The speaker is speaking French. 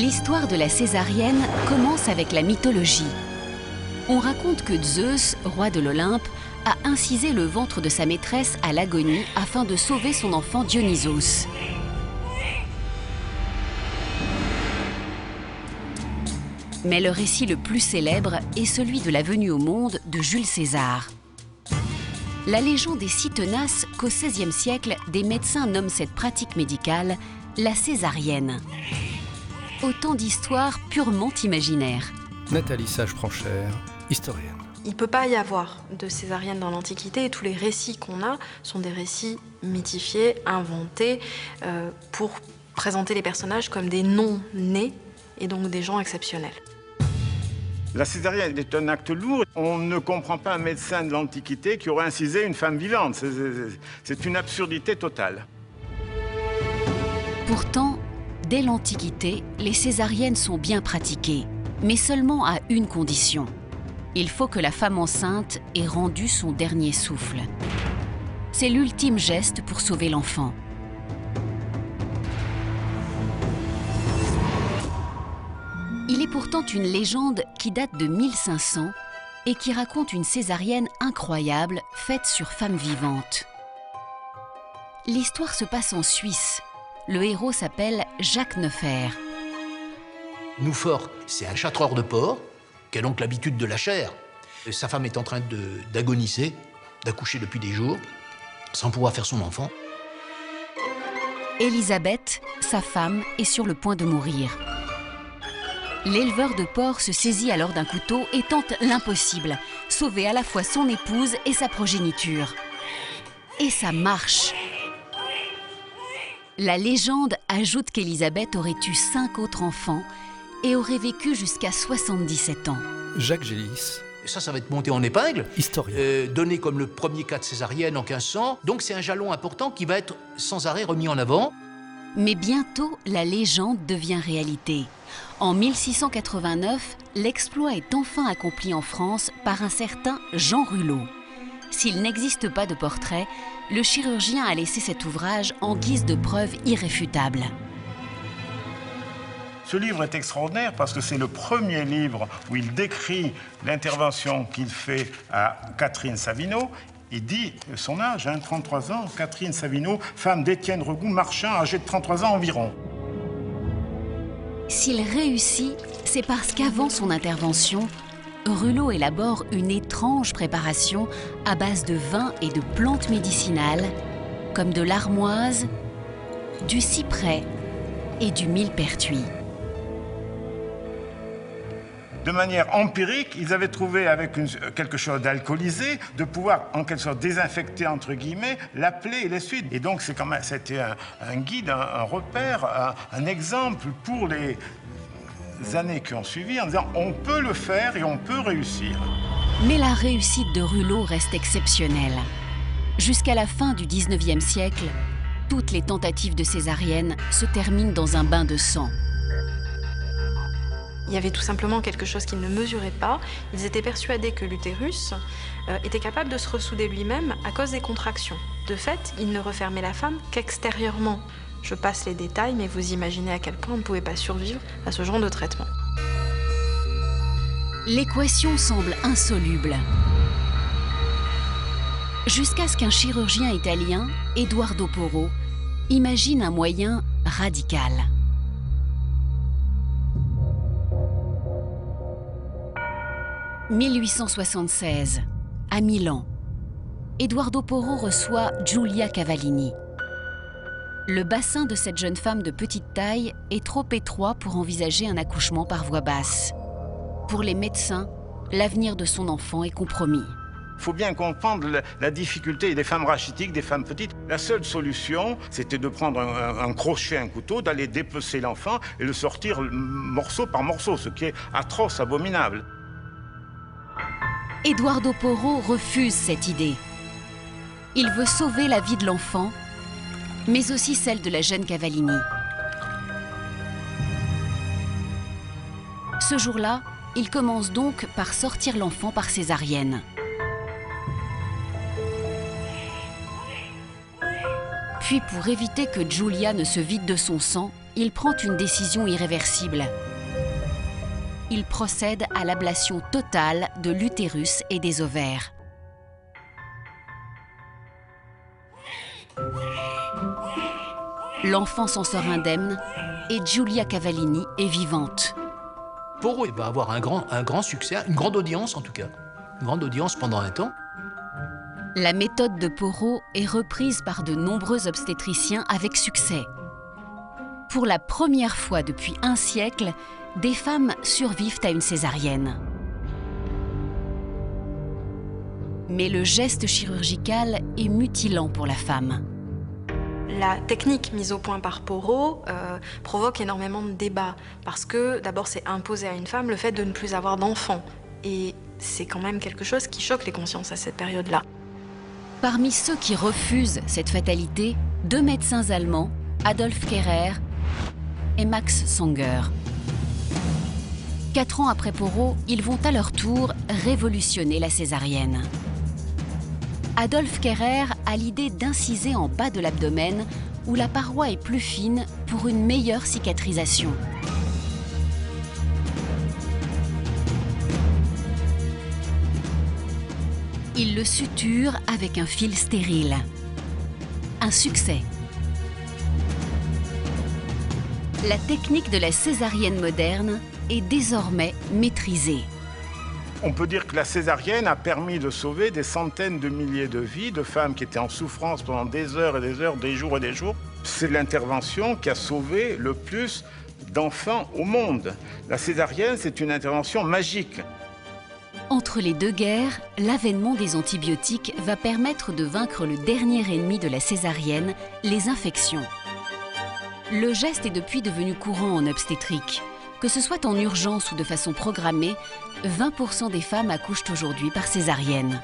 L'histoire de la césarienne commence avec la mythologie. On raconte que Zeus, roi de l'Olympe, a incisé le ventre de sa maîtresse à l'agonie afin de sauver son enfant Dionysos. Mais le récit le plus célèbre est celui de la venue au monde de Jules César. La légende est si tenace qu'au XVIe siècle, des médecins nomment cette pratique médicale la césarienne. Autant d'histoires purement imaginaires. Nathalie Sage-Franchère, historienne. Il ne peut pas y avoir de césarienne dans l'Antiquité et tous les récits qu'on a sont des récits mythifiés, inventés, euh, pour présenter les personnages comme des non-nés et donc des gens exceptionnels. La césarienne est un acte lourd. On ne comprend pas un médecin de l'Antiquité qui aurait incisé une femme vivante. C'est une absurdité totale. Pourtant, dès l'Antiquité, les césariennes sont bien pratiquées, mais seulement à une condition. Il faut que la femme enceinte ait rendu son dernier souffle. C'est l'ultime geste pour sauver l'enfant. Il est pourtant une légende qui date de 1500 et qui raconte une césarienne incroyable faite sur femme vivante. L'histoire se passe en Suisse. Le héros s'appelle Jacques Neuffer. Noufort, c'est un châtreur de porc qui a donc l'habitude de la chair. Sa femme est en train d'agoniser, d'accoucher depuis des jours, sans pouvoir faire son enfant. Elisabeth, sa femme, est sur le point de mourir. L'éleveur de porc se saisit alors d'un couteau et tente l'impossible, sauver à la fois son épouse et sa progéniture. Et ça marche. La légende ajoute qu'Élisabeth aurait eu cinq autres enfants et aurait vécu jusqu'à 77 ans. Jacques Gélis. Ça, ça va être monté en épingle. Historien. Euh, donné comme le premier cas de césarienne en 1500. Donc c'est un jalon important qui va être sans arrêt remis en avant. Mais bientôt, la légende devient réalité. En 1689, l'exploit est enfin accompli en France par un certain Jean Rulot. S'il n'existe pas de portrait, le chirurgien a laissé cet ouvrage en guise de preuve irréfutable. Ce livre est extraordinaire parce que c'est le premier livre où il décrit l'intervention qu'il fait à Catherine Savino. Il dit son âge, 33 hein, ans, Catherine Savino, femme d'Étienne Regout, marchand, âgé de 33 ans environ. S'il réussit, c'est parce qu'avant son intervention, Rulot élabore une étrange préparation à base de vin et de plantes médicinales, comme de l'armoise, du cyprès et du millepertuis de manière empirique, ils avaient trouvé avec quelque chose d'alcoolisé de pouvoir en quelque sorte désinfecter entre guillemets la plaie et les suites. Et donc c'est quand même c'était un, guide, un, repère, un, exemple pour les années qui ont suivi en disant on peut le faire et on peut réussir. Mais la réussite de Rulot reste exceptionnelle. Jusqu'à la fin du 19e siècle, toutes les tentatives de césarienne se terminent dans un bain de sang. Il y avait tout simplement quelque chose qu'ils ne mesuraient pas. Ils étaient persuadés que l'utérus euh, était capable de se ressouder lui-même à cause des contractions. De fait, ils ne refermaient la femme qu'extérieurement. Je passe les détails, mais vous imaginez à quel point on ne pouvait pas survivre à ce genre de traitement. L'équation semble insoluble. Jusqu'à ce qu'un chirurgien italien, Eduardo Porro, imagine un moyen radical. 1876, à Milan, Eduardo Porro reçoit Giulia Cavallini. Le bassin de cette jeune femme de petite taille est trop étroit pour envisager un accouchement par voie basse. Pour les médecins, l'avenir de son enfant est compromis. Il faut bien comprendre la, difficulté des femmes rachitiques, des femmes petites. La seule solution, c'était de prendre un, un crochet, un couteau, d'aller dépecer l'enfant et le sortir morceau par morceau, ce qui est atroce, abominable. Eduardo Porro refuse cette idée. Il veut sauver la vie de l'enfant, mais aussi celle de la jeune Cavallini. Ce jour-là, il commence donc par sortir l'enfant par césarienne. Puis pour éviter que Giulia ne se vide de son sang, il prend une décision irréversible. Il procède à l'ablation totale de l'utérus et des ovaires. L'enfant s'en sort indemne et Giulia Cavallini est vivante. Poro va avoir un grand, un grand succès, une grande audience en tout cas. Une grande audience pendant un temps. La méthode de Poro est reprise par de nombreux obstétriciens avec succès. Pour la première fois depuis un siècle, des femmes survivent à une césarienne. Mais le geste chirurgical est mutilant pour la femme. La technique mise au point par Poro euh, provoque énormément de débats parce que d'abord c'est imposer à une femme le fait de ne plus avoir d'enfant et c'est quand même quelque chose qui choque les consciences à cette période-là. Parmi ceux qui refusent cette fatalité, deux médecins allemands, Adolf Kehrer et Max Sanger. Quatre ans après Poro, ils vont à leur tour révolutionner la césarienne. Adolf Kehrer a l'idée d'inciser en bas de l'abdomen où la paroi est plus fine pour une meilleure cicatrisation. Il le suture avec un fil stérile. Un succès. La technique de la césarienne moderne est désormais maîtrisée. On peut dire que la césarienne a permis de sauver des centaines de milliers de vies de femmes qui étaient en souffrance pendant des heures et des heures, des jours et des jours. C'est l'intervention qui a sauvé le plus d'enfants au monde. La césarienne, c'est une intervention magique. Entre les deux guerres, l'avènement des antibiotiques va permettre de vaincre le dernier ennemi de la césarienne, les infections. Le geste est depuis devenu courant en obstétrique. Que ce soit en urgence ou de façon programmée, 20% des femmes accouchent aujourd'hui par césarienne.